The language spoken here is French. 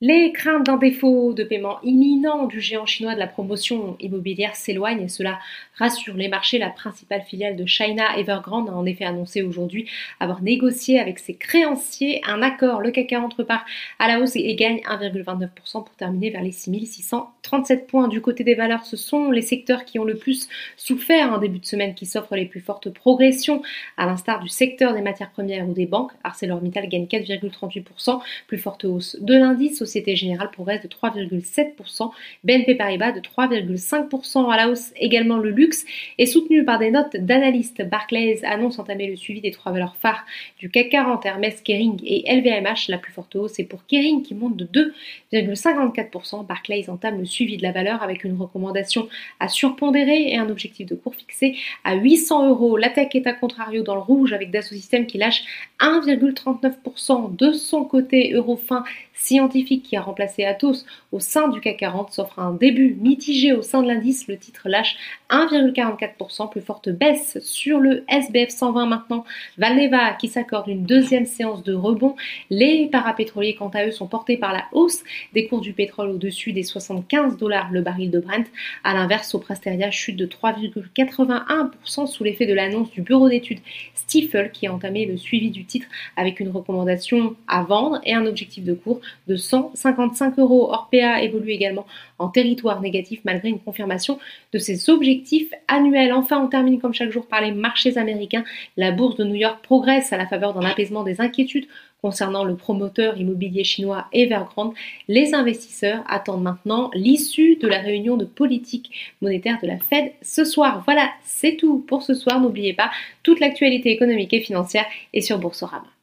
Les craintes d'un défaut de paiement imminent du géant chinois de la promotion immobilière s'éloignent et cela rassure les marchés. La principale filiale de China Evergrande a en effet annoncé aujourd'hui avoir négocié avec ses créanciers un accord. Le CAC 40 repart à la hausse et gagne 1,29% pour terminer vers les 6637 points. Du côté des valeurs, ce sont les secteurs qui ont le plus souffert en début de semaine qui s'offrent les plus fortes progressions, à l'instar du secteur des matières premières ou des banques. ArcelorMittal gagne 4,38%, plus forte hausse de l'indice Société Générale progresse de 3,7%, BNP Paribas de 3,5% à la hausse. Également le luxe est soutenu par des notes d'analystes. Barclays annonce entamer le suivi des trois valeurs phares du CAC 40, Hermès, Kering et LVMH. La plus forte hausse est pour Kering qui monte de 2,54%. Barclays entame le suivi de la valeur avec une recommandation à surpondérer et un objectif de cours fixé à 800 euros. La tech est à contrario dans le rouge avec Dassault Systèmes qui lâche 1,39%. De son côté, Eurofin scientifique qui a remplacé Atos au sein du CAC 40 s'offre un début mitigé au sein de l'indice. Le titre lâche 1,44%, plus forte baisse sur le SBF 120 maintenant. Valneva qui s'accorde une deuxième séance de rebond. Les parapétroliers quant à eux sont portés par la hausse des cours du pétrole au-dessus des 75 dollars le baril de Brent. A l'inverse, Soprasteria chute de 3,81% sous l'effet de l'annonce du bureau d'études Stifel qui a entamé le suivi du titre avec une recommandation à vendre et un objectif de cours de 155 euros. Orpea évolue également en territoire négatif malgré une confirmation de ses objectifs annuels. Enfin, on termine comme chaque jour par les marchés américains. La bourse de New York progresse à la faveur d'un apaisement des inquiétudes concernant le promoteur immobilier chinois Evergrande. Les investisseurs attendent maintenant l'issue de la réunion de politique monétaire de la Fed ce soir. Voilà, c'est tout pour ce soir. N'oubliez pas, toute l'actualité économique et financière est sur Boursorama.